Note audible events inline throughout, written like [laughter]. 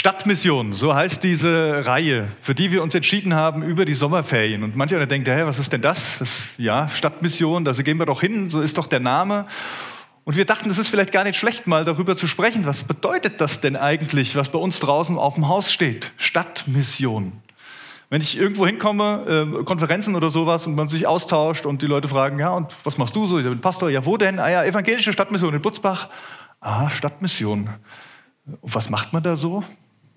Stadtmission, so heißt diese Reihe, für die wir uns entschieden haben über die Sommerferien. Und mancher denkt, hey, was ist denn das? das? Ja, Stadtmission, da gehen wir doch hin, so ist doch der Name. Und wir dachten, es ist vielleicht gar nicht schlecht, mal darüber zu sprechen. Was bedeutet das denn eigentlich, was bei uns draußen auf dem Haus steht? Stadtmission. Wenn ich irgendwo hinkomme, äh, Konferenzen oder sowas, und man sich austauscht und die Leute fragen, ja, und was machst du so? Ich bin Pastor, ja, wo denn? Ah ja, evangelische Stadtmission in Butzbach. Ah, Stadtmission. Und was macht man da so?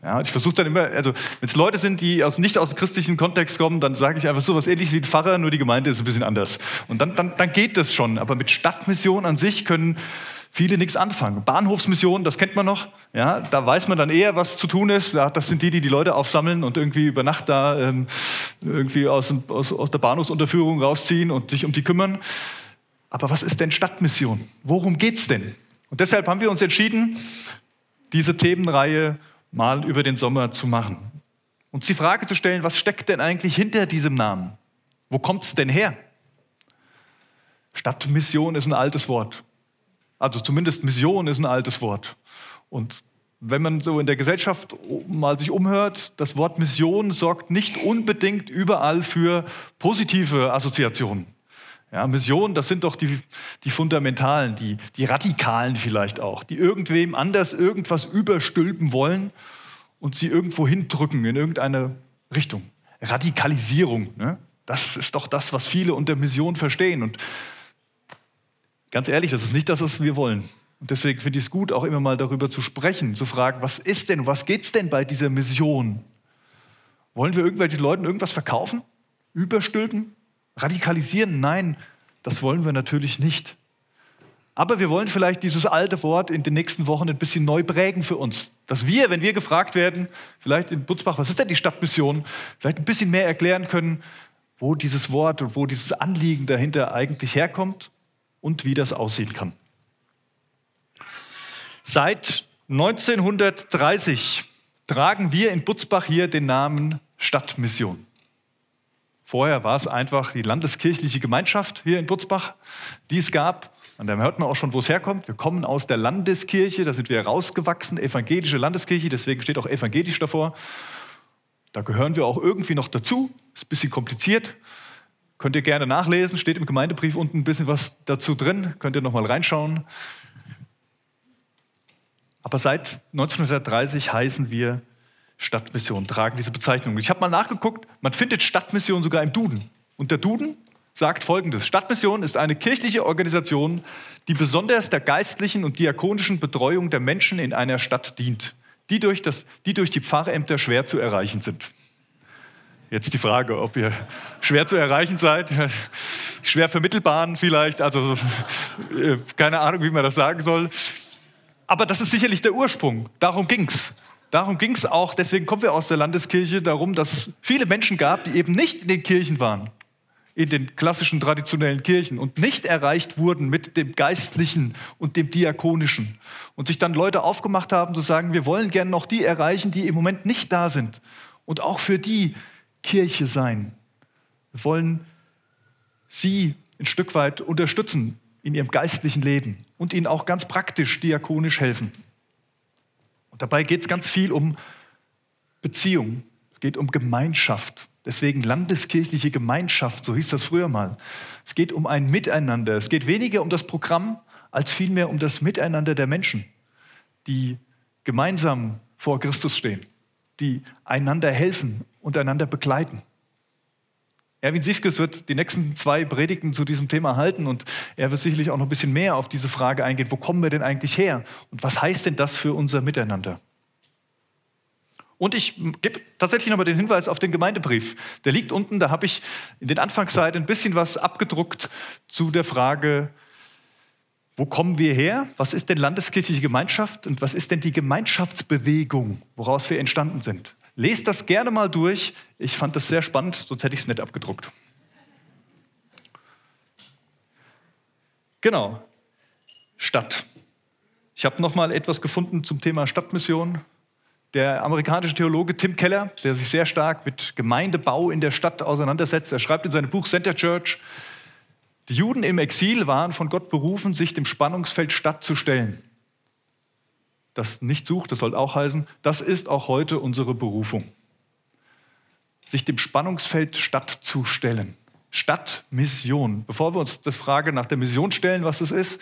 Ja, ich versuche dann immer, also wenn es Leute sind, die aus, nicht aus dem christlichen Kontext kommen, dann sage ich einfach so was ähnliches wie ein Pfarrer, nur die Gemeinde ist ein bisschen anders. Und dann, dann, dann geht das schon. Aber mit Stadtmission an sich können viele nichts anfangen. Bahnhofsmission, das kennt man noch. Ja, da weiß man dann eher, was zu tun ist. Ja, das sind die, die die Leute aufsammeln und irgendwie über Nacht da ähm, irgendwie aus, aus, aus der Bahnhofsunterführung rausziehen und sich um die kümmern. Aber was ist denn Stadtmission? Worum geht's denn? Und deshalb haben wir uns entschieden, diese Themenreihe mal über den Sommer zu machen. Uns die Frage zu stellen, was steckt denn eigentlich hinter diesem Namen? Wo kommt es denn her? Stadtmission ist ein altes Wort. Also zumindest Mission ist ein altes Wort. Und wenn man so in der Gesellschaft mal sich umhört, das Wort Mission sorgt nicht unbedingt überall für positive Assoziationen. Ja, Mission, das sind doch die, die Fundamentalen, die, die Radikalen vielleicht auch, die irgendwem anders irgendwas überstülpen wollen und sie irgendwo hindrücken in irgendeine Richtung. Radikalisierung, ne? das ist doch das, was viele unter Mission verstehen. Und ganz ehrlich, das ist nicht das, was wir wollen. Und deswegen finde ich es gut, auch immer mal darüber zu sprechen, zu fragen, was ist denn, was geht es denn bei dieser Mission? Wollen wir irgendwelchen Leuten irgendwas verkaufen? Überstülpen? Radikalisieren? Nein, das wollen wir natürlich nicht. Aber wir wollen vielleicht dieses alte Wort in den nächsten Wochen ein bisschen neu prägen für uns. Dass wir, wenn wir gefragt werden, vielleicht in Butzbach, was ist denn die Stadtmission, vielleicht ein bisschen mehr erklären können, wo dieses Wort und wo dieses Anliegen dahinter eigentlich herkommt und wie das aussehen kann. Seit 1930 tragen wir in Butzbach hier den Namen Stadtmission. Vorher war es einfach die landeskirchliche Gemeinschaft hier in Butzbach, die es gab. Und dann hört man auch schon, wo es herkommt. Wir kommen aus der Landeskirche, da sind wir rausgewachsen, evangelische Landeskirche, deswegen steht auch evangelisch davor. Da gehören wir auch irgendwie noch dazu. Ist ein bisschen kompliziert. Könnt ihr gerne nachlesen, steht im Gemeindebrief unten ein bisschen was dazu drin. Könnt ihr noch mal reinschauen. Aber seit 1930 heißen wir Stadtmission tragen diese Bezeichnung. Ich habe mal nachgeguckt, man findet Stadtmission sogar im Duden. Und der Duden sagt folgendes: Stadtmission ist eine kirchliche Organisation, die besonders der geistlichen und diakonischen Betreuung der Menschen in einer Stadt dient, die durch, das, die, durch die Pfarrämter schwer zu erreichen sind. Jetzt die Frage, ob ihr schwer zu erreichen seid, [laughs] schwer vermittelbaren vielleicht, also äh, keine Ahnung, wie man das sagen soll. Aber das ist sicherlich der Ursprung. Darum ging es. Darum ging es auch, deswegen kommen wir aus der Landeskirche, darum, dass es viele Menschen gab, die eben nicht in den Kirchen waren, in den klassischen traditionellen Kirchen und nicht erreicht wurden mit dem Geistlichen und dem Diakonischen. Und sich dann Leute aufgemacht haben zu sagen, wir wollen gern noch die erreichen, die im Moment nicht da sind. Und auch für die Kirche sein. Wir wollen sie ein Stück weit unterstützen in ihrem geistlichen Leben und ihnen auch ganz praktisch diakonisch helfen. Und dabei geht es ganz viel um Beziehung. Es geht um Gemeinschaft. Deswegen landeskirchliche Gemeinschaft, so hieß das früher mal. Es geht um ein Miteinander. Es geht weniger um das Programm, als vielmehr um das Miteinander der Menschen, die gemeinsam vor Christus stehen, die einander helfen und einander begleiten. Erwin Sifkes wird die nächsten zwei Predigten zu diesem Thema halten und er wird sicherlich auch noch ein bisschen mehr auf diese Frage eingehen, wo kommen wir denn eigentlich her und was heißt denn das für unser Miteinander? Und ich gebe tatsächlich nochmal den Hinweis auf den Gemeindebrief. Der liegt unten, da habe ich in den Anfangsseiten ein bisschen was abgedruckt zu der Frage, wo kommen wir her? Was ist denn landeskirchliche Gemeinschaft und was ist denn die Gemeinschaftsbewegung, woraus wir entstanden sind? Lest das gerne mal durch. Ich fand das sehr spannend, sonst hätte ich es nicht abgedruckt. Genau. Stadt. Ich habe noch mal etwas gefunden zum Thema Stadtmission. Der amerikanische Theologe Tim Keller, der sich sehr stark mit Gemeindebau in der Stadt auseinandersetzt, er schreibt in seinem Buch Center Church, die Juden im Exil waren von Gott berufen, sich dem Spannungsfeld Stadt zu stellen. Das nicht sucht, das soll auch heißen, das ist auch heute unsere Berufung. Sich dem Spannungsfeld Stadt zu stellen. Stadtmission. Bevor wir uns die Frage nach der Mission stellen, was es ist,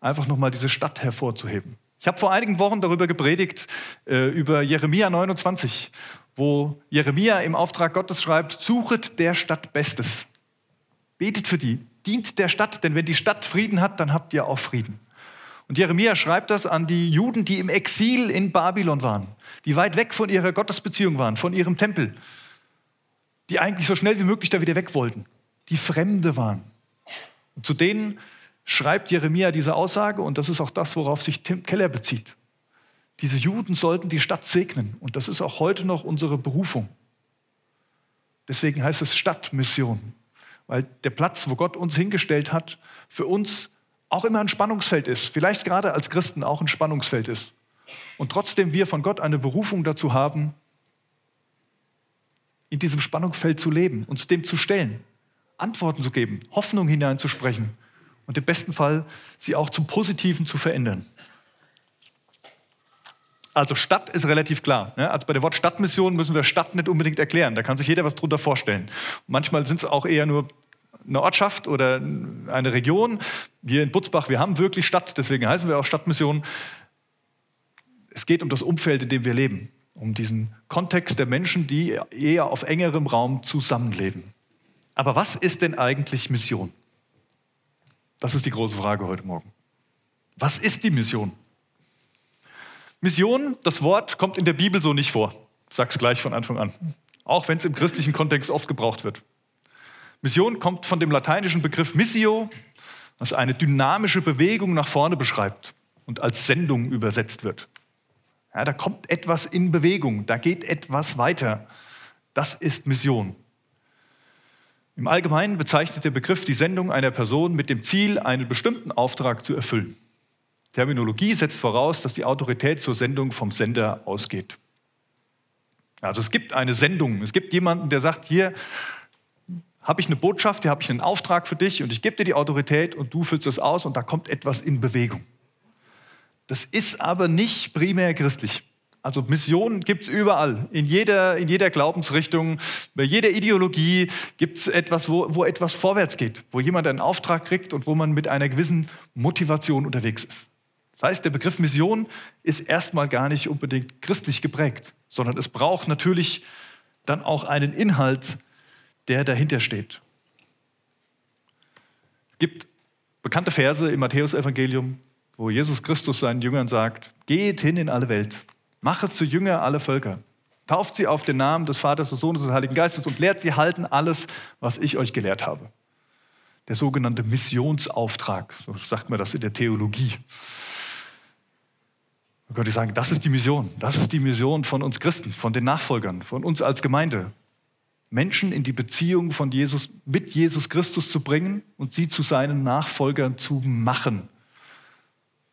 einfach nochmal diese Stadt hervorzuheben. Ich habe vor einigen Wochen darüber gepredigt, äh, über Jeremia 29, wo Jeremia im Auftrag Gottes schreibt, suchet der Stadt Bestes. Betet für die, dient der Stadt, denn wenn die Stadt Frieden hat, dann habt ihr auch Frieden. Und Jeremia schreibt das an die Juden, die im Exil in Babylon waren, die weit weg von ihrer Gottesbeziehung waren, von ihrem Tempel, die eigentlich so schnell wie möglich da wieder weg wollten, die Fremde waren. Und zu denen schreibt Jeremia diese Aussage und das ist auch das, worauf sich Tim Keller bezieht. Diese Juden sollten die Stadt segnen und das ist auch heute noch unsere Berufung. Deswegen heißt es Stadtmission, weil der Platz, wo Gott uns hingestellt hat, für uns auch immer ein Spannungsfeld ist, vielleicht gerade als Christen auch ein Spannungsfeld ist. Und trotzdem wir von Gott eine Berufung dazu haben, in diesem Spannungsfeld zu leben, uns dem zu stellen, Antworten zu geben, Hoffnung hineinzusprechen und im besten Fall sie auch zum Positiven zu verändern. Also Stadt ist relativ klar. Ne? Also bei der Wort Stadtmission müssen wir Stadt nicht unbedingt erklären. Da kann sich jeder was drunter vorstellen. manchmal sind es auch eher nur eine Ortschaft oder eine Region. Wir in Butzbach, wir haben wirklich Stadt, deswegen heißen wir auch Stadtmission. Es geht um das Umfeld, in dem wir leben, um diesen Kontext der Menschen, die eher auf engerem Raum zusammenleben. Aber was ist denn eigentlich Mission? Das ist die große Frage heute Morgen. Was ist die Mission? Mission, das Wort kommt in der Bibel so nicht vor. Ich sag's gleich von Anfang an. Auch wenn es im christlichen Kontext oft gebraucht wird. Mission kommt von dem lateinischen Begriff missio, was eine dynamische Bewegung nach vorne beschreibt und als Sendung übersetzt wird. Ja, da kommt etwas in Bewegung, da geht etwas weiter. Das ist Mission. Im Allgemeinen bezeichnet der Begriff die Sendung einer Person mit dem Ziel, einen bestimmten Auftrag zu erfüllen. Terminologie setzt voraus, dass die Autorität zur Sendung vom Sender ausgeht. Also es gibt eine Sendung, es gibt jemanden, der sagt, hier, habe ich eine Botschaft, hier habe ich einen Auftrag für dich und ich gebe dir die Autorität und du füllst es aus und da kommt etwas in Bewegung. Das ist aber nicht primär christlich. Also Missionen gibt es überall, in jeder, in jeder Glaubensrichtung, bei jeder Ideologie gibt es etwas, wo, wo etwas vorwärts geht, wo jemand einen Auftrag kriegt und wo man mit einer gewissen Motivation unterwegs ist. Das heißt, der Begriff Mission ist erstmal gar nicht unbedingt christlich geprägt, sondern es braucht natürlich dann auch einen Inhalt, der dahinter steht. Es gibt bekannte Verse im Matthäusevangelium, wo Jesus Christus seinen Jüngern sagt, geht hin in alle Welt, mache zu Jünger alle Völker, tauft sie auf den Namen des Vaters, des Sohnes und des Heiligen Geistes und lehrt sie halten alles, was ich euch gelehrt habe. Der sogenannte Missionsauftrag, so sagt man das in der Theologie. Man könnte sagen, das ist die Mission. Das ist die Mission von uns Christen, von den Nachfolgern, von uns als Gemeinde. Menschen in die Beziehung von Jesus, mit Jesus Christus zu bringen und sie zu seinen Nachfolgern zu machen.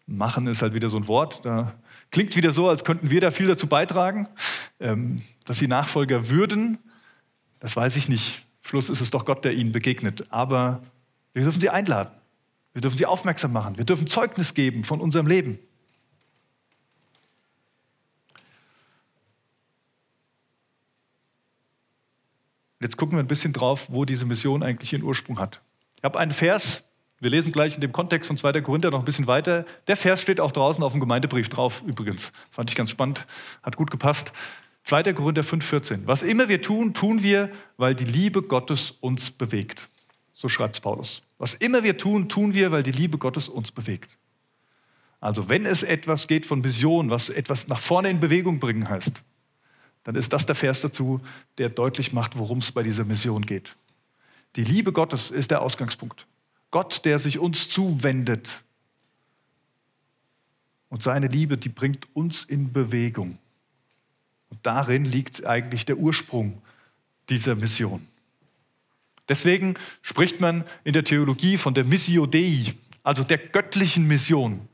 Machen ist halt wieder so ein Wort, da klingt wieder so, als könnten wir da viel dazu beitragen, ähm, dass sie Nachfolger würden. Das weiß ich nicht. Schluss ist es doch Gott, der ihnen begegnet. Aber wir dürfen sie einladen. Wir dürfen sie aufmerksam machen. Wir dürfen Zeugnis geben von unserem Leben. Jetzt gucken wir ein bisschen drauf, wo diese Mission eigentlich ihren Ursprung hat. Ich habe einen Vers, wir lesen gleich in dem Kontext von 2. Korinther noch ein bisschen weiter. Der Vers steht auch draußen auf dem Gemeindebrief drauf, übrigens. Fand ich ganz spannend, hat gut gepasst. 2. Korinther 5,14. Was immer wir tun, tun wir, weil die Liebe Gottes uns bewegt. So schreibt es Paulus. Was immer wir tun, tun wir, weil die Liebe Gottes uns bewegt. Also wenn es etwas geht von Vision, was etwas nach vorne in Bewegung bringen heißt, dann ist das der Vers dazu, der deutlich macht, worum es bei dieser Mission geht. Die Liebe Gottes ist der Ausgangspunkt. Gott, der sich uns zuwendet. Und seine Liebe, die bringt uns in Bewegung. Und darin liegt eigentlich der Ursprung dieser Mission. Deswegen spricht man in der Theologie von der Missio Dei, also der göttlichen Mission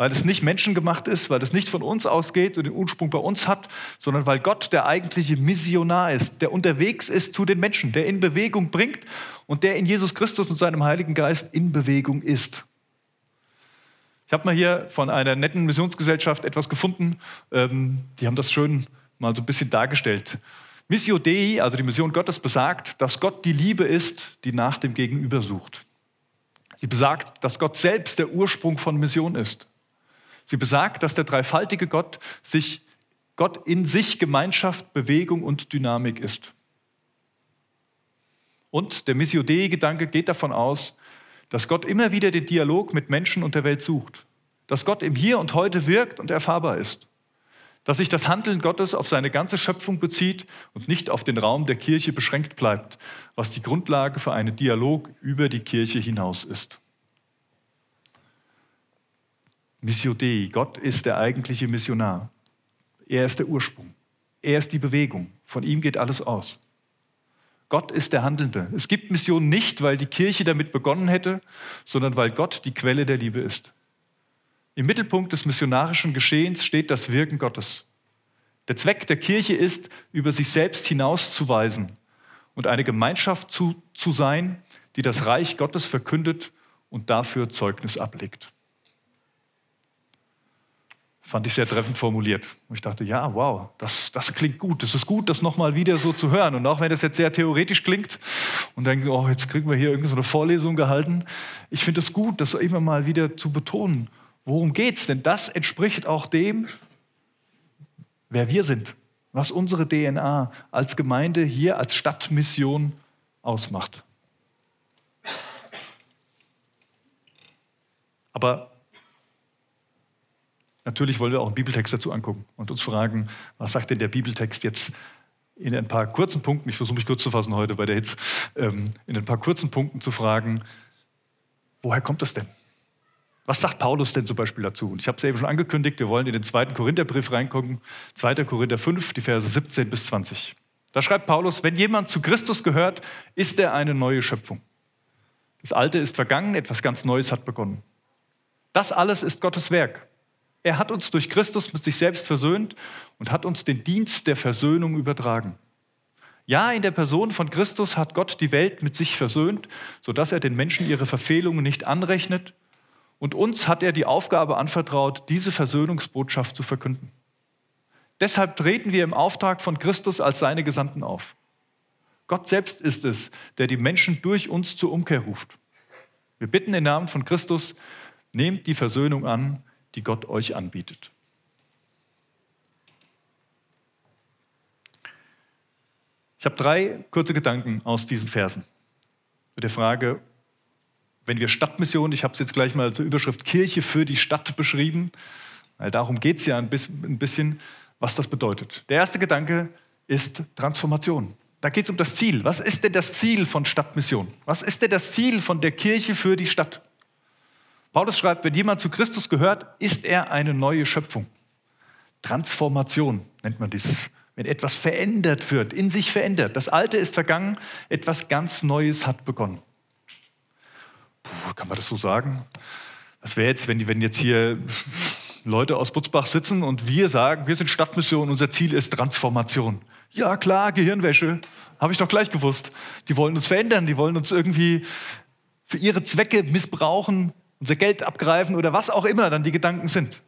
weil es nicht menschengemacht ist, weil es nicht von uns ausgeht und den Ursprung bei uns hat, sondern weil Gott der eigentliche Missionar ist, der unterwegs ist zu den Menschen, der in Bewegung bringt und der in Jesus Christus und seinem Heiligen Geist in Bewegung ist. Ich habe mal hier von einer netten Missionsgesellschaft etwas gefunden. Ähm, die haben das schön mal so ein bisschen dargestellt. Missio Dei, also die Mission Gottes, besagt, dass Gott die Liebe ist, die nach dem Gegenüber sucht. Sie besagt, dass Gott selbst der Ursprung von Mission ist. Sie besagt, dass der dreifaltige Gott sich Gott in sich Gemeinschaft, Bewegung und Dynamik ist. Und der Missio Dei-Gedanke geht davon aus, dass Gott immer wieder den Dialog mit Menschen und der Welt sucht, dass Gott im Hier und Heute wirkt und erfahrbar ist, dass sich das Handeln Gottes auf seine ganze Schöpfung bezieht und nicht auf den Raum der Kirche beschränkt bleibt, was die Grundlage für einen Dialog über die Kirche hinaus ist. Missio Dei, Gott ist der eigentliche Missionar. Er ist der Ursprung. Er ist die Bewegung. Von ihm geht alles aus. Gott ist der Handelnde. Es gibt Mission nicht, weil die Kirche damit begonnen hätte, sondern weil Gott die Quelle der Liebe ist. Im Mittelpunkt des missionarischen Geschehens steht das Wirken Gottes. Der Zweck der Kirche ist, über sich selbst hinauszuweisen und eine Gemeinschaft zu, zu sein, die das Reich Gottes verkündet und dafür Zeugnis ablegt. Fand ich sehr treffend formuliert. Und ich dachte, ja, wow, das, das klingt gut. Es ist gut, das nochmal wieder so zu hören. Und auch wenn das jetzt sehr theoretisch klingt und denken, oh, jetzt kriegen wir hier irgendeine Vorlesung gehalten. Ich finde es gut, das immer mal wieder zu betonen. Worum geht es? Denn das entspricht auch dem, wer wir sind, was unsere DNA als Gemeinde hier als Stadtmission ausmacht. Aber Natürlich wollen wir auch einen Bibeltext dazu angucken und uns fragen, was sagt denn der Bibeltext jetzt in ein paar kurzen Punkten, ich versuche mich kurz zu fassen heute bei der Hitze, ähm, in ein paar kurzen Punkten zu fragen, woher kommt das denn? Was sagt Paulus denn zum Beispiel dazu? Und ich habe es eben schon angekündigt, wir wollen in den zweiten Korintherbrief reingucken, 2. Korinther 5, die Verse 17 bis 20. Da schreibt Paulus, wenn jemand zu Christus gehört, ist er eine neue Schöpfung. Das Alte ist vergangen, etwas ganz Neues hat begonnen. Das alles ist Gottes Werk. Er hat uns durch Christus mit sich selbst versöhnt und hat uns den Dienst der Versöhnung übertragen. Ja, in der Person von Christus hat Gott die Welt mit sich versöhnt, sodass er den Menschen ihre Verfehlungen nicht anrechnet. Und uns hat er die Aufgabe anvertraut, diese Versöhnungsbotschaft zu verkünden. Deshalb treten wir im Auftrag von Christus als seine Gesandten auf. Gott selbst ist es, der die Menschen durch uns zur Umkehr ruft. Wir bitten im Namen von Christus, nehmt die Versöhnung an, die Gott euch anbietet. Ich habe drei kurze Gedanken aus diesen Versen. Mit der Frage, wenn wir Stadtmission, ich habe es jetzt gleich mal zur Überschrift Kirche für die Stadt beschrieben, weil darum geht es ja ein bisschen, was das bedeutet. Der erste Gedanke ist Transformation. Da geht es um das Ziel. Was ist denn das Ziel von Stadtmission? Was ist denn das Ziel von der Kirche für die Stadt? Paulus schreibt, wenn jemand zu Christus gehört, ist er eine neue Schöpfung. Transformation nennt man dieses. Wenn etwas verändert wird, in sich verändert. Das Alte ist vergangen, etwas ganz Neues hat begonnen. Puh, kann man das so sagen? Was wäre jetzt, wenn, wenn jetzt hier Leute aus Butzbach sitzen und wir sagen, wir sind Stadtmission, unser Ziel ist Transformation. Ja klar, Gehirnwäsche, habe ich doch gleich gewusst. Die wollen uns verändern, die wollen uns irgendwie für ihre Zwecke missbrauchen, unser Geld abgreifen oder was auch immer dann die Gedanken sind.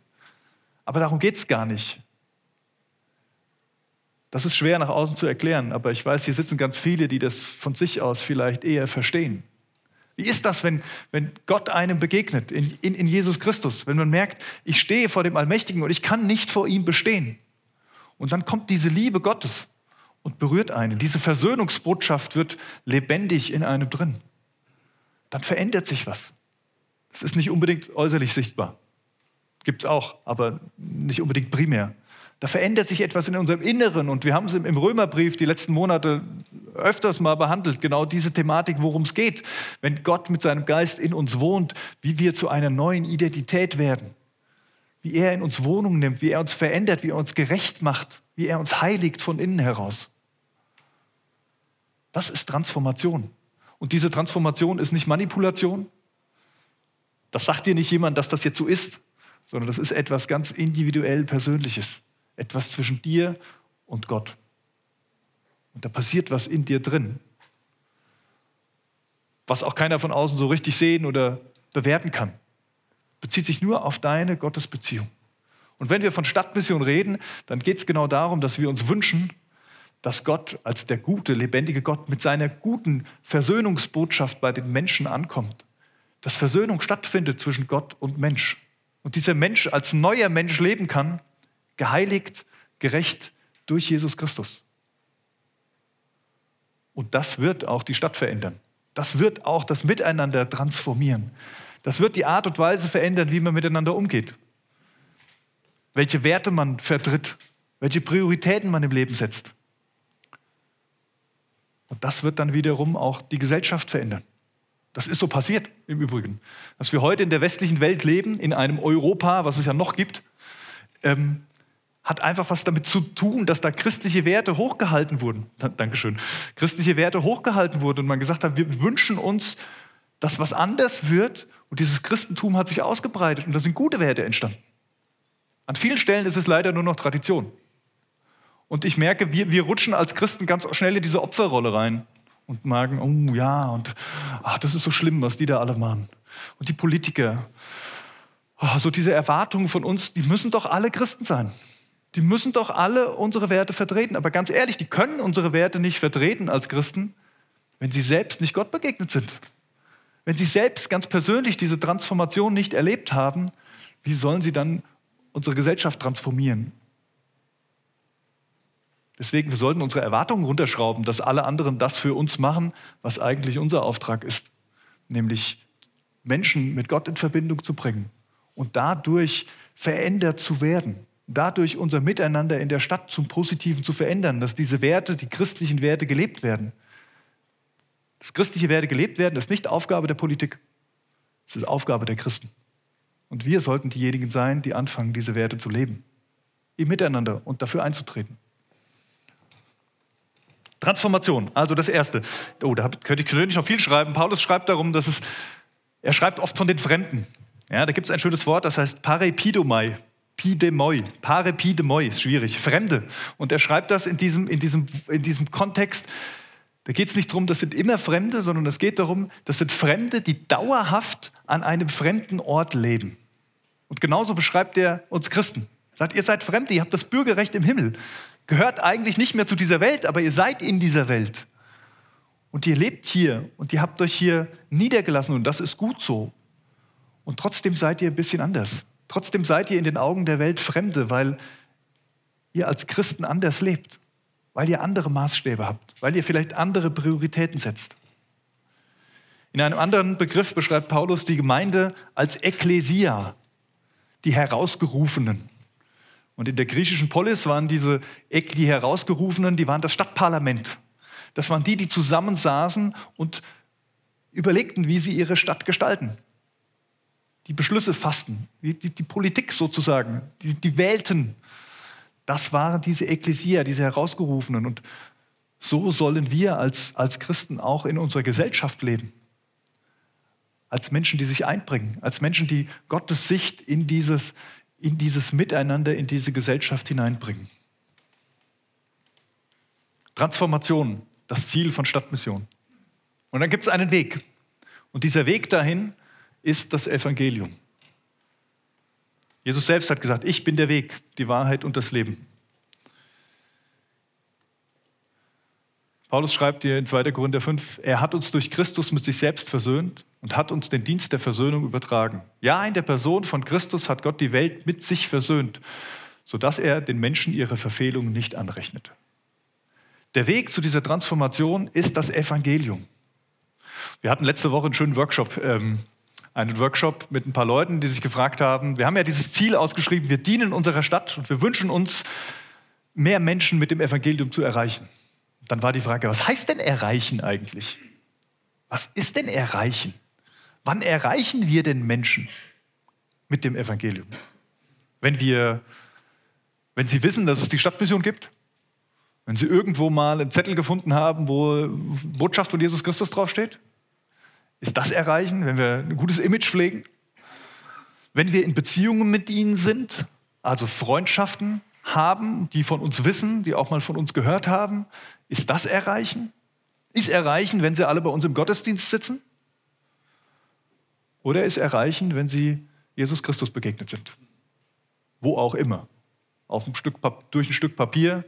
Aber darum geht es gar nicht. Das ist schwer nach außen zu erklären, aber ich weiß, hier sitzen ganz viele, die das von sich aus vielleicht eher verstehen. Wie ist das, wenn, wenn Gott einem begegnet, in, in, in Jesus Christus, wenn man merkt, ich stehe vor dem Allmächtigen und ich kann nicht vor ihm bestehen? Und dann kommt diese Liebe Gottes und berührt einen. Diese Versöhnungsbotschaft wird lebendig in einem drin. Dann verändert sich was. Es ist nicht unbedingt äußerlich sichtbar. Gibt es auch, aber nicht unbedingt primär. Da verändert sich etwas in unserem Inneren und wir haben es im Römerbrief die letzten Monate öfters mal behandelt, genau diese Thematik, worum es geht. Wenn Gott mit seinem Geist in uns wohnt, wie wir zu einer neuen Identität werden, wie er in uns Wohnung nimmt, wie er uns verändert, wie er uns gerecht macht, wie er uns heiligt von innen heraus. Das ist Transformation. Und diese Transformation ist nicht Manipulation, das sagt dir nicht jemand, dass das jetzt so ist, sondern das ist etwas ganz individuell Persönliches. Etwas zwischen dir und Gott. Und da passiert was in dir drin, was auch keiner von außen so richtig sehen oder bewerten kann. bezieht sich nur auf deine Gottesbeziehung. Und wenn wir von Stadtmission reden, dann geht es genau darum, dass wir uns wünschen, dass Gott als der gute, lebendige Gott mit seiner guten Versöhnungsbotschaft bei den Menschen ankommt. Dass Versöhnung stattfindet zwischen Gott und Mensch. Und dieser Mensch als neuer Mensch leben kann, geheiligt, gerecht durch Jesus Christus. Und das wird auch die Stadt verändern. Das wird auch das Miteinander transformieren. Das wird die Art und Weise verändern, wie man miteinander umgeht. Welche Werte man vertritt, welche Prioritäten man im Leben setzt. Und das wird dann wiederum auch die Gesellschaft verändern. Das ist so passiert im Übrigen. Dass wir heute in der westlichen Welt leben, in einem Europa, was es ja noch gibt, ähm, hat einfach was damit zu tun, dass da christliche Werte hochgehalten wurden. Dankeschön. Christliche Werte hochgehalten wurden und man gesagt hat, wir wünschen uns, dass was anders wird und dieses Christentum hat sich ausgebreitet und da sind gute Werte entstanden. An vielen Stellen ist es leider nur noch Tradition. Und ich merke, wir, wir rutschen als Christen ganz schnell in diese Opferrolle rein und merken, oh ja, und ach, das ist so schlimm, was die da alle machen. Und die Politiker, oh, so diese Erwartungen von uns, die müssen doch alle Christen sein. Die müssen doch alle unsere Werte vertreten. Aber ganz ehrlich, die können unsere Werte nicht vertreten als Christen, wenn sie selbst nicht Gott begegnet sind. Wenn sie selbst ganz persönlich diese Transformation nicht erlebt haben, wie sollen sie dann unsere Gesellschaft transformieren? Deswegen, wir sollten unsere Erwartungen runterschrauben, dass alle anderen das für uns machen, was eigentlich unser Auftrag ist, nämlich Menschen mit Gott in Verbindung zu bringen und dadurch verändert zu werden dadurch unser Miteinander in der Stadt zum Positiven zu verändern, dass diese Werte, die christlichen Werte gelebt werden. Dass christliche Werte gelebt werden, ist nicht Aufgabe der Politik, es ist Aufgabe der Christen. Und wir sollten diejenigen sein, die anfangen, diese Werte zu leben. Im Miteinander und dafür einzutreten. Transformation, also das Erste. Oh, da könnte ich persönlich noch viel schreiben. Paulus schreibt darum, dass es, er schreibt oft von den Fremden. Ja, da gibt es ein schönes Wort, das heißt Parepidomai. Pidemoi, Parepidemoi, ist schwierig, Fremde. Und er schreibt das in diesem, in diesem, in diesem Kontext. Da geht es nicht darum, das sind immer Fremde, sondern es geht darum, das sind Fremde, die dauerhaft an einem fremden Ort leben. Und genauso beschreibt er uns Christen. Er sagt, ihr seid Fremde, ihr habt das Bürgerrecht im Himmel. Gehört eigentlich nicht mehr zu dieser Welt, aber ihr seid in dieser Welt. Und ihr lebt hier und ihr habt euch hier niedergelassen und das ist gut so. Und trotzdem seid ihr ein bisschen anders. Trotzdem seid ihr in den Augen der Welt Fremde, weil ihr als Christen anders lebt, weil ihr andere Maßstäbe habt, weil ihr vielleicht andere Prioritäten setzt. In einem anderen Begriff beschreibt Paulus die Gemeinde als Ekklesia, die Herausgerufenen. Und in der griechischen Polis waren diese die Herausgerufenen, die waren das Stadtparlament. Das waren die, die zusammensaßen und überlegten, wie sie ihre Stadt gestalten die Beschlüsse fassten, die, die, die Politik sozusagen, die, die wählten. Das waren diese Ekklesia, diese Herausgerufenen. Und so sollen wir als, als Christen auch in unserer Gesellschaft leben. Als Menschen, die sich einbringen, als Menschen, die Gottes Sicht in dieses, in dieses Miteinander, in diese Gesellschaft hineinbringen. Transformation, das Ziel von Stadtmission. Und dann gibt es einen Weg. Und dieser Weg dahin ist das Evangelium. Jesus selbst hat gesagt, ich bin der Weg, die Wahrheit und das Leben. Paulus schreibt dir in 2. Korinther 5, er hat uns durch Christus mit sich selbst versöhnt und hat uns den Dienst der Versöhnung übertragen. Ja, in der Person von Christus hat Gott die Welt mit sich versöhnt, sodass er den Menschen ihre Verfehlungen nicht anrechnet. Der Weg zu dieser Transformation ist das Evangelium. Wir hatten letzte Woche einen schönen Workshop ähm, einen Workshop mit ein paar Leuten, die sich gefragt haben, wir haben ja dieses Ziel ausgeschrieben, wir dienen unserer Stadt und wir wünschen uns, mehr Menschen mit dem Evangelium zu erreichen. Dann war die Frage, was heißt denn erreichen eigentlich? Was ist denn erreichen? Wann erreichen wir denn Menschen mit dem Evangelium? Wenn wir, wenn sie wissen, dass es die Stadtmission gibt, wenn sie irgendwo mal einen Zettel gefunden haben, wo Botschaft von Jesus Christus draufsteht, ist das erreichen, wenn wir ein gutes Image pflegen? Wenn wir in Beziehungen mit ihnen sind, also Freundschaften haben, die von uns wissen, die auch mal von uns gehört haben, ist das erreichen? Ist erreichen, wenn sie alle bei uns im Gottesdienst sitzen? Oder ist erreichen, wenn sie Jesus Christus begegnet sind. Wo auch immer. Auf ein Stück, durch ein Stück Papier,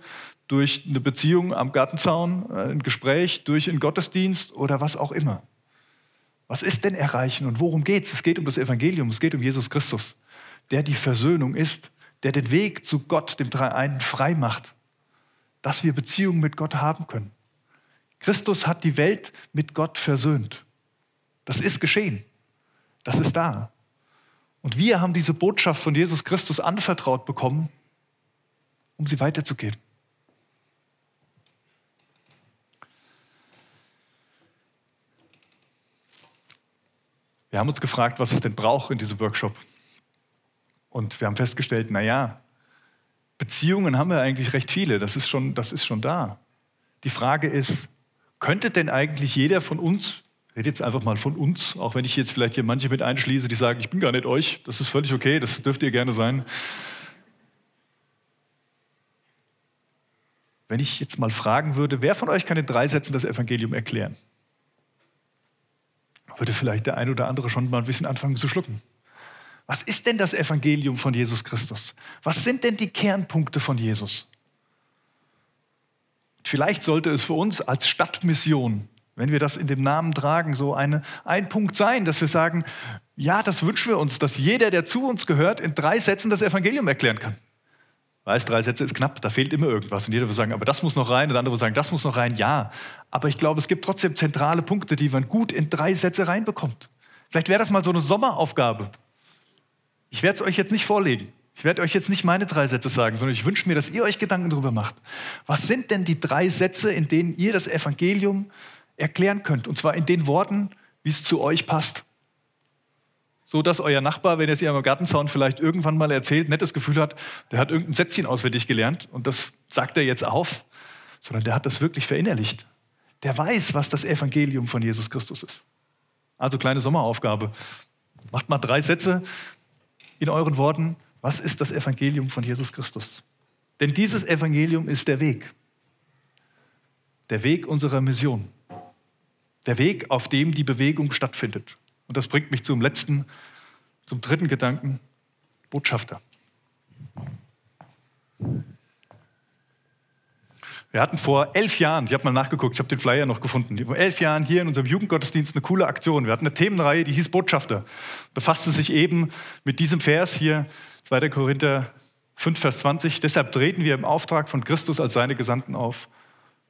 durch eine Beziehung am Gartenzaun, äh, ein Gespräch, durch einen Gottesdienst oder was auch immer. Was ist denn erreichen und worum geht es? Es geht um das Evangelium, es geht um Jesus Christus, der die Versöhnung ist, der den Weg zu Gott, dem Dreieinen, frei macht, dass wir Beziehungen mit Gott haben können. Christus hat die Welt mit Gott versöhnt. Das ist geschehen. Das ist da. Und wir haben diese Botschaft von Jesus Christus anvertraut bekommen, um sie weiterzugeben. Wir haben uns gefragt, was es denn braucht in diesem Workshop. Und wir haben festgestellt, naja, Beziehungen haben wir eigentlich recht viele, das ist, schon, das ist schon da. Die Frage ist, könnte denn eigentlich jeder von uns, ich rede jetzt einfach mal von uns, auch wenn ich jetzt vielleicht hier manche mit einschließe, die sagen, ich bin gar nicht euch, das ist völlig okay, das dürft ihr gerne sein. Wenn ich jetzt mal fragen würde, wer von euch kann in drei Sätzen das Evangelium erklären? Würde vielleicht der ein oder andere schon mal ein bisschen anfangen zu schlucken. Was ist denn das Evangelium von Jesus Christus? Was sind denn die Kernpunkte von Jesus? Vielleicht sollte es für uns als Stadtmission, wenn wir das in dem Namen tragen, so eine, ein Punkt sein, dass wir sagen, ja, das wünschen wir uns, dass jeder, der zu uns gehört, in drei Sätzen das Evangelium erklären kann. Weiß, drei Sätze ist knapp, da fehlt immer irgendwas. Und jeder will sagen, aber das muss noch rein. Und der andere will sagen, das muss noch rein. Ja, aber ich glaube, es gibt trotzdem zentrale Punkte, die man gut in drei Sätze reinbekommt. Vielleicht wäre das mal so eine Sommeraufgabe. Ich werde es euch jetzt nicht vorlegen. Ich werde euch jetzt nicht meine drei Sätze sagen, sondern ich wünsche mir, dass ihr euch Gedanken darüber macht. Was sind denn die drei Sätze, in denen ihr das Evangelium erklären könnt? Und zwar in den Worten, wie es zu euch passt. So dass euer Nachbar, wenn er es am Gartenzaun vielleicht irgendwann mal erzählt, nettes Gefühl hat, der hat irgendein Sätzchen auswendig gelernt und das sagt er jetzt auf, sondern der hat das wirklich verinnerlicht. Der weiß, was das Evangelium von Jesus Christus ist. Also kleine Sommeraufgabe. Macht mal drei Sätze in euren Worten, was ist das Evangelium von Jesus Christus? Denn dieses Evangelium ist der Weg. Der Weg unserer Mission. Der Weg, auf dem die Bewegung stattfindet. Und das bringt mich zum letzten, zum dritten Gedanken, Botschafter. Wir hatten vor elf Jahren, ich habe mal nachgeguckt, ich habe den Flyer noch gefunden, vor elf Jahren hier in unserem Jugendgottesdienst eine coole Aktion. Wir hatten eine Themenreihe, die hieß Botschafter. Befasste sich eben mit diesem Vers hier, 2. Korinther 5, Vers 20. Deshalb treten wir im Auftrag von Christus als seine Gesandten auf.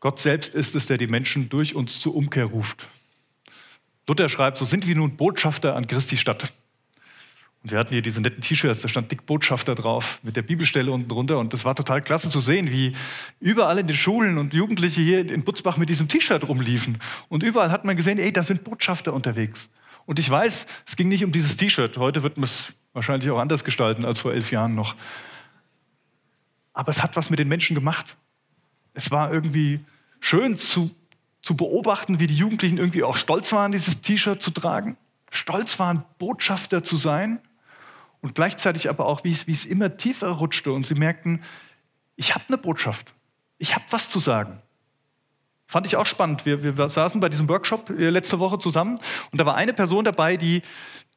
Gott selbst ist es, der die Menschen durch uns zur Umkehr ruft. Luther schreibt, so sind wir nun Botschafter an Christi Stadt. Und wir hatten hier diese netten T-Shirts, da stand dick Botschafter drauf mit der Bibelstelle unten drunter. Und das war total klasse zu sehen, wie überall in den Schulen und Jugendliche hier in Butzbach mit diesem T-Shirt rumliefen. Und überall hat man gesehen, ey, da sind Botschafter unterwegs. Und ich weiß, es ging nicht um dieses T-Shirt. Heute wird man es wahrscheinlich auch anders gestalten als vor elf Jahren noch. Aber es hat was mit den Menschen gemacht. Es war irgendwie schön zu, zu beobachten, wie die Jugendlichen irgendwie auch stolz waren, dieses T-Shirt zu tragen. Stolz waren, Botschafter zu sein und gleichzeitig aber auch, wie es, wie es immer tiefer rutschte und sie merkten, ich habe eine Botschaft, ich habe was zu sagen. Fand ich auch spannend. Wir, wir saßen bei diesem Workshop äh, letzte Woche zusammen und da war eine Person dabei, die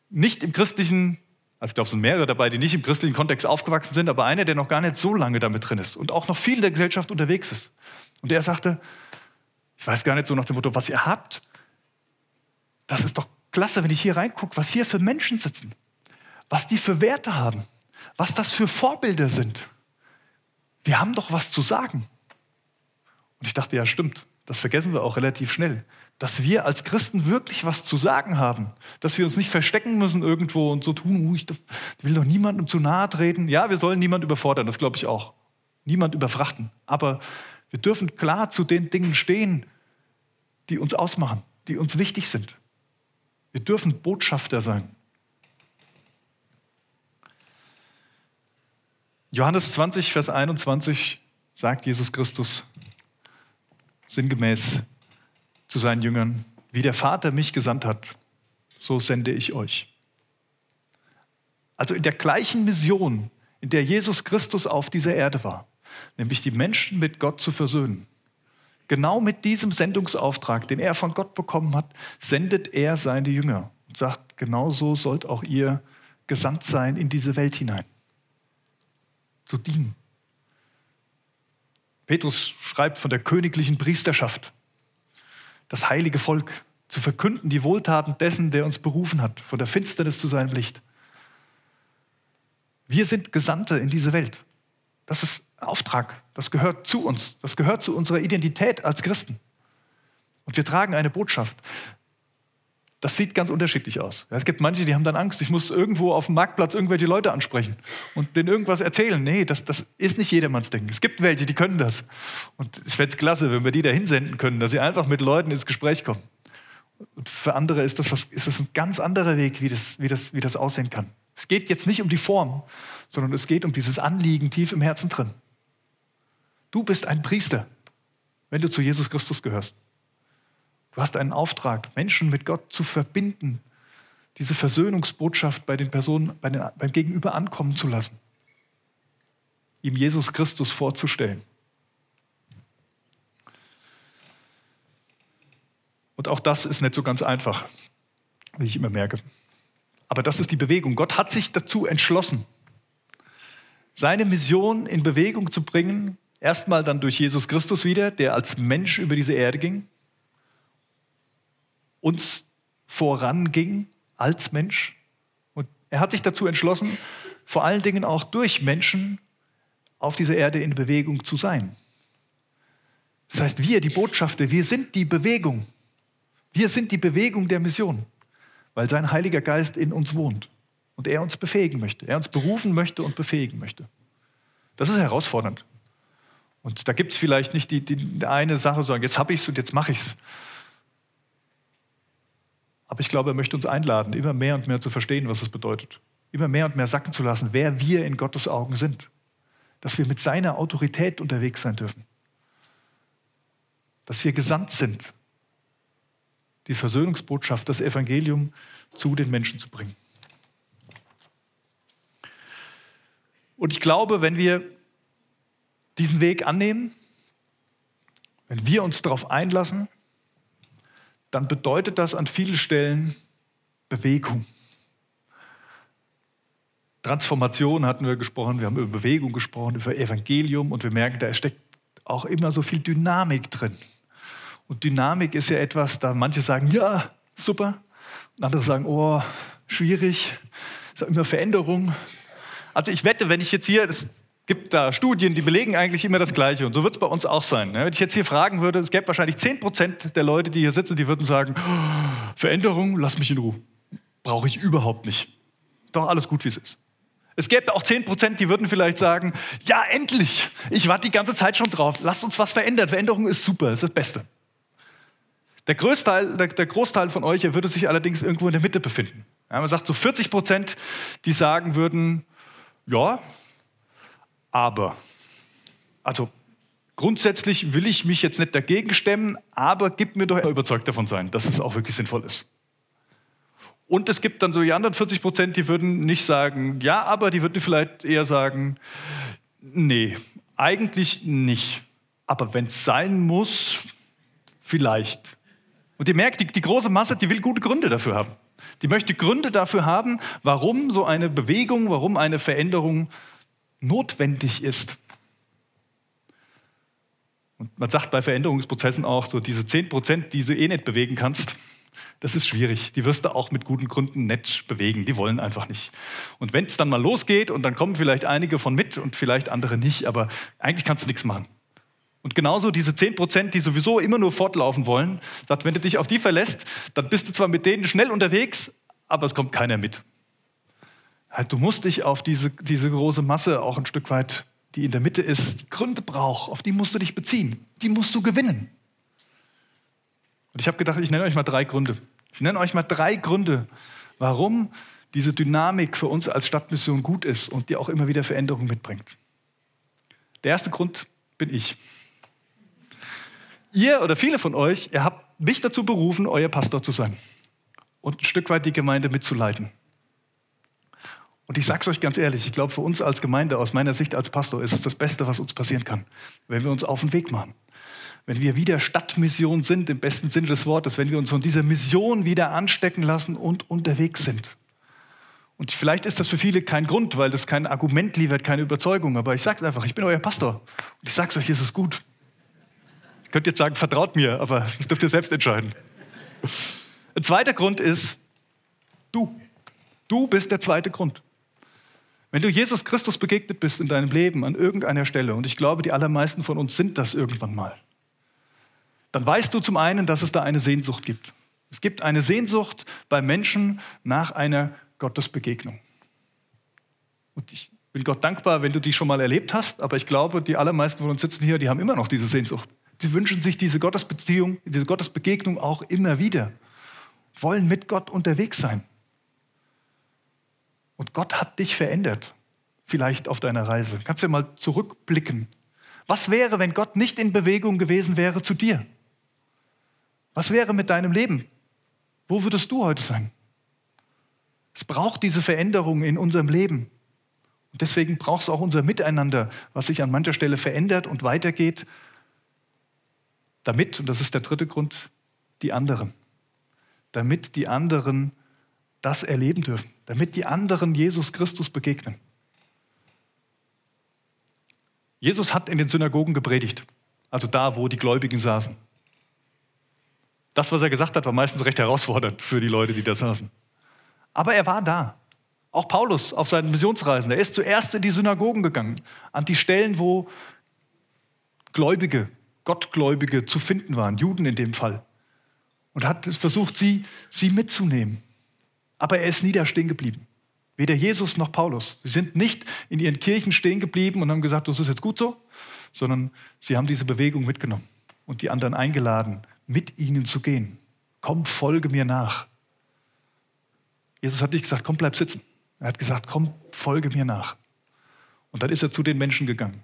nicht im christlichen, also ich glaube, es sind mehrere dabei, die nicht im christlichen Kontext aufgewachsen sind, aber einer, der noch gar nicht so lange damit drin ist und auch noch viel in der Gesellschaft unterwegs ist. Und der sagte, ich weiß gar nicht so nach dem Motto, was ihr habt, das ist doch klasse, wenn ich hier reingucke, was hier für Menschen sitzen was die für Werte haben, was das für Vorbilder sind. Wir haben doch was zu sagen. Und ich dachte, ja, stimmt, das vergessen wir auch relativ schnell, dass wir als Christen wirklich was zu sagen haben, dass wir uns nicht verstecken müssen irgendwo und so tun, uh, ich will doch niemandem zu nahe treten. Ja, wir sollen niemanden überfordern, das glaube ich auch. Niemand überfrachten. Aber wir dürfen klar zu den Dingen stehen, die uns ausmachen, die uns wichtig sind. Wir dürfen Botschafter sein. Johannes 20, Vers 21 sagt Jesus Christus sinngemäß zu seinen Jüngern, wie der Vater mich gesandt hat, so sende ich euch. Also in der gleichen Mission, in der Jesus Christus auf dieser Erde war, nämlich die Menschen mit Gott zu versöhnen. Genau mit diesem Sendungsauftrag, den er von Gott bekommen hat, sendet er seine Jünger und sagt, genau so sollt auch ihr gesandt sein in diese Welt hinein. Zu dienen. Petrus schreibt von der königlichen Priesterschaft, das heilige Volk, zu verkünden die Wohltaten dessen, der uns berufen hat, von der Finsternis zu seinem Licht. Wir sind Gesandte in diese Welt. Das ist Auftrag, das gehört zu uns, das gehört zu unserer Identität als Christen. Und wir tragen eine Botschaft. Das sieht ganz unterschiedlich aus. Es gibt manche, die haben dann Angst, ich muss irgendwo auf dem Marktplatz irgendwelche Leute ansprechen und denen irgendwas erzählen. Nee, das, das ist nicht jedermanns Ding. Es gibt welche, die können das. Und es klasse, wenn wir die da hinsenden können, dass sie einfach mit Leuten ins Gespräch kommen. Und für andere ist das, was, ist das ein ganz anderer Weg, wie das, wie, das, wie das aussehen kann. Es geht jetzt nicht um die Form, sondern es geht um dieses Anliegen tief im Herzen drin. Du bist ein Priester, wenn du zu Jesus Christus gehörst. Du hast einen Auftrag, Menschen mit Gott zu verbinden, diese Versöhnungsbotschaft bei den Personen, bei den, beim Gegenüber ankommen zu lassen, ihm Jesus Christus vorzustellen. Und auch das ist nicht so ganz einfach, wie ich immer merke. Aber das ist die Bewegung. Gott hat sich dazu entschlossen, seine Mission in Bewegung zu bringen. Erstmal dann durch Jesus Christus wieder, der als Mensch über diese Erde ging uns voranging als Mensch. Und er hat sich dazu entschlossen, vor allen Dingen auch durch Menschen auf dieser Erde in Bewegung zu sein. Das heißt, wir, die Botschafter, wir sind die Bewegung. Wir sind die Bewegung der Mission, weil sein Heiliger Geist in uns wohnt und er uns befähigen möchte. Er uns berufen möchte und befähigen möchte. Das ist herausfordernd. Und da gibt es vielleicht nicht die, die, eine Sache, sagen, jetzt habe ich es und jetzt mache ich es, aber ich glaube, er möchte uns einladen, immer mehr und mehr zu verstehen, was es bedeutet. Immer mehr und mehr sacken zu lassen, wer wir in Gottes Augen sind. Dass wir mit seiner Autorität unterwegs sein dürfen. Dass wir gesandt sind, die Versöhnungsbotschaft, das Evangelium zu den Menschen zu bringen. Und ich glaube, wenn wir diesen Weg annehmen, wenn wir uns darauf einlassen, dann bedeutet das an vielen Stellen Bewegung. Transformation hatten wir gesprochen, wir haben über Bewegung gesprochen, über Evangelium und wir merken, da steckt auch immer so viel Dynamik drin. Und Dynamik ist ja etwas, da manche sagen, ja, super, und andere sagen, oh, schwierig, ist ja immer Veränderung. Also ich wette, wenn ich jetzt hier, das gibt da Studien, die belegen eigentlich immer das Gleiche. Und so wird es bei uns auch sein. Ne? Wenn ich jetzt hier fragen würde, es gäbe wahrscheinlich 10 Prozent der Leute, die hier sitzen, die würden sagen, oh, Veränderung, lass mich in Ruhe. Brauche ich überhaupt nicht. Doch alles gut, wie es ist. Es gäbe auch 10 Prozent, die würden vielleicht sagen, ja, endlich, ich warte die ganze Zeit schon drauf, lasst uns was verändern. Veränderung ist super, ist das Beste. Der, Großteil, der, der Großteil von euch würde sich allerdings irgendwo in der Mitte befinden. Ja, man sagt so 40 Prozent, die sagen würden, ja, aber. Also grundsätzlich will ich mich jetzt nicht dagegen stemmen, aber gib mir doch überzeugt davon sein, dass es auch wirklich sinnvoll ist. Und es gibt dann so die anderen 40 Prozent, die würden nicht sagen, ja, aber die würden vielleicht eher sagen, nee, eigentlich nicht. Aber wenn es sein muss, vielleicht. Und ihr merkt, die, die große Masse, die will gute Gründe dafür haben. Die möchte Gründe dafür haben, warum so eine Bewegung, warum eine Veränderung notwendig ist. Und man sagt bei Veränderungsprozessen auch, so diese 10 Prozent, die du eh nicht bewegen kannst, das ist schwierig. Die wirst du auch mit guten Gründen nicht bewegen. Die wollen einfach nicht. Und wenn es dann mal losgeht und dann kommen vielleicht einige von mit und vielleicht andere nicht, aber eigentlich kannst du nichts machen. Und genauso diese 10 Prozent, die sowieso immer nur fortlaufen wollen, sagt, wenn du dich auf die verlässt, dann bist du zwar mit denen schnell unterwegs, aber es kommt keiner mit. Halt, du musst dich auf diese, diese große Masse auch ein Stück weit, die in der Mitte ist, die Gründe braucht, auf die musst du dich beziehen. Die musst du gewinnen. Und ich habe gedacht, ich nenne euch mal drei Gründe. Ich nenne euch mal drei Gründe, warum diese Dynamik für uns als Stadtmission gut ist und die auch immer wieder Veränderungen mitbringt. Der erste Grund bin ich. Ihr oder viele von euch, ihr habt mich dazu berufen, euer Pastor zu sein und ein Stück weit die Gemeinde mitzuleiten. Und ich sage es euch ganz ehrlich, ich glaube, für uns als Gemeinde, aus meiner Sicht als Pastor, ist es das Beste, was uns passieren kann, wenn wir uns auf den Weg machen. Wenn wir wieder Stadtmission sind, im besten Sinne des Wortes, wenn wir uns von dieser Mission wieder anstecken lassen und unterwegs sind. Und vielleicht ist das für viele kein Grund, weil das kein Argument liefert, keine Überzeugung. Aber ich sage es einfach, ich bin euer Pastor. Und ich sage es euch, es ist gut. Ihr könnt jetzt sagen, vertraut mir, aber das dürft ihr selbst entscheiden. Ein zweiter Grund ist, du. Du bist der zweite Grund. Wenn du Jesus Christus begegnet bist in deinem Leben an irgendeiner Stelle, und ich glaube, die allermeisten von uns sind das irgendwann mal, dann weißt du zum einen, dass es da eine Sehnsucht gibt. Es gibt eine Sehnsucht bei Menschen nach einer Gottesbegegnung. Und ich bin Gott dankbar, wenn du die schon mal erlebt hast, aber ich glaube, die allermeisten von uns sitzen hier, die haben immer noch diese Sehnsucht. Sie wünschen sich diese Gottesbeziehung, diese Gottesbegegnung auch immer wieder, wollen mit Gott unterwegs sein. Und Gott hat dich verändert, vielleicht auf deiner Reise. Kannst du mal zurückblicken. Was wäre, wenn Gott nicht in Bewegung gewesen wäre zu dir? Was wäre mit deinem Leben? Wo würdest du heute sein? Es braucht diese Veränderung in unserem Leben. Und deswegen braucht es auch unser Miteinander, was sich an mancher Stelle verändert und weitergeht, damit, und das ist der dritte Grund, die anderen. Damit die anderen das erleben dürfen, damit die anderen Jesus Christus begegnen. Jesus hat in den Synagogen gepredigt, also da, wo die Gläubigen saßen. Das, was er gesagt hat, war meistens recht herausfordernd für die Leute, die da saßen. Aber er war da. Auch Paulus auf seinen Missionsreisen. Er ist zuerst in die Synagogen gegangen, an die Stellen, wo Gläubige, Gottgläubige zu finden waren, Juden in dem Fall. Und hat versucht, sie, sie mitzunehmen. Aber er ist nie da stehen geblieben. Weder Jesus noch Paulus. Sie sind nicht in ihren Kirchen stehen geblieben und haben gesagt, das ist jetzt gut so, sondern sie haben diese Bewegung mitgenommen und die anderen eingeladen, mit ihnen zu gehen. Komm, folge mir nach. Jesus hat nicht gesagt, komm, bleib sitzen. Er hat gesagt, komm, folge mir nach. Und dann ist er zu den Menschen gegangen.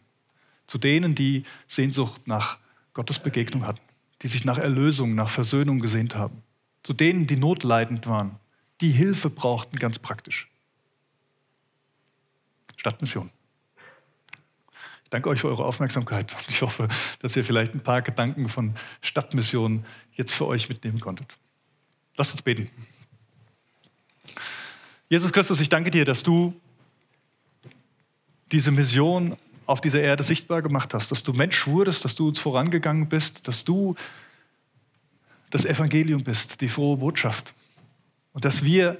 Zu denen, die Sehnsucht nach Gottes Begegnung hatten, die sich nach Erlösung, nach Versöhnung gesehnt haben. Zu denen, die notleidend waren, die Hilfe brauchten, ganz praktisch. Stadtmission. Ich danke euch für eure Aufmerksamkeit und ich hoffe, dass ihr vielleicht ein paar Gedanken von Stadtmission jetzt für euch mitnehmen konntet. Lasst uns beten. Jesus Christus, ich danke dir, dass du diese Mission auf dieser Erde sichtbar gemacht hast, dass du Mensch wurdest, dass du uns vorangegangen bist, dass du das Evangelium bist, die frohe Botschaft. Und dass wir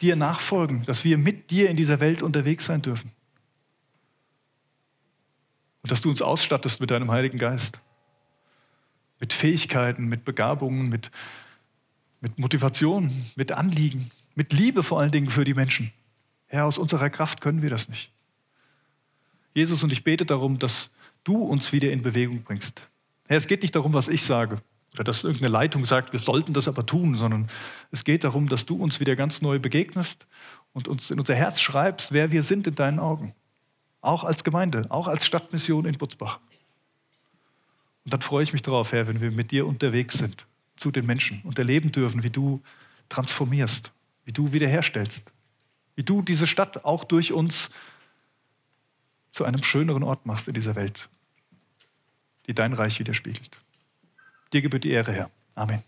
dir nachfolgen, dass wir mit dir in dieser Welt unterwegs sein dürfen. Und dass du uns ausstattest mit deinem Heiligen Geist. Mit Fähigkeiten, mit Begabungen, mit, mit Motivation, mit Anliegen, mit Liebe vor allen Dingen für die Menschen. Herr, aus unserer Kraft können wir das nicht. Jesus, und ich bete darum, dass du uns wieder in Bewegung bringst. Herr, es geht nicht darum, was ich sage oder dass irgendeine Leitung sagt, wir sollten das aber tun, sondern es geht darum, dass du uns wieder ganz neu begegnest und uns in unser Herz schreibst, wer wir sind in deinen Augen. Auch als Gemeinde, auch als Stadtmission in Butzbach. Und dann freue ich mich darauf, Herr, wenn wir mit dir unterwegs sind zu den Menschen und erleben dürfen, wie du transformierst, wie du wiederherstellst, wie du diese Stadt auch durch uns zu einem schöneren Ort machst in dieser Welt, die dein Reich widerspiegelt. Dir gebührt die Ehre, Herr. Amen.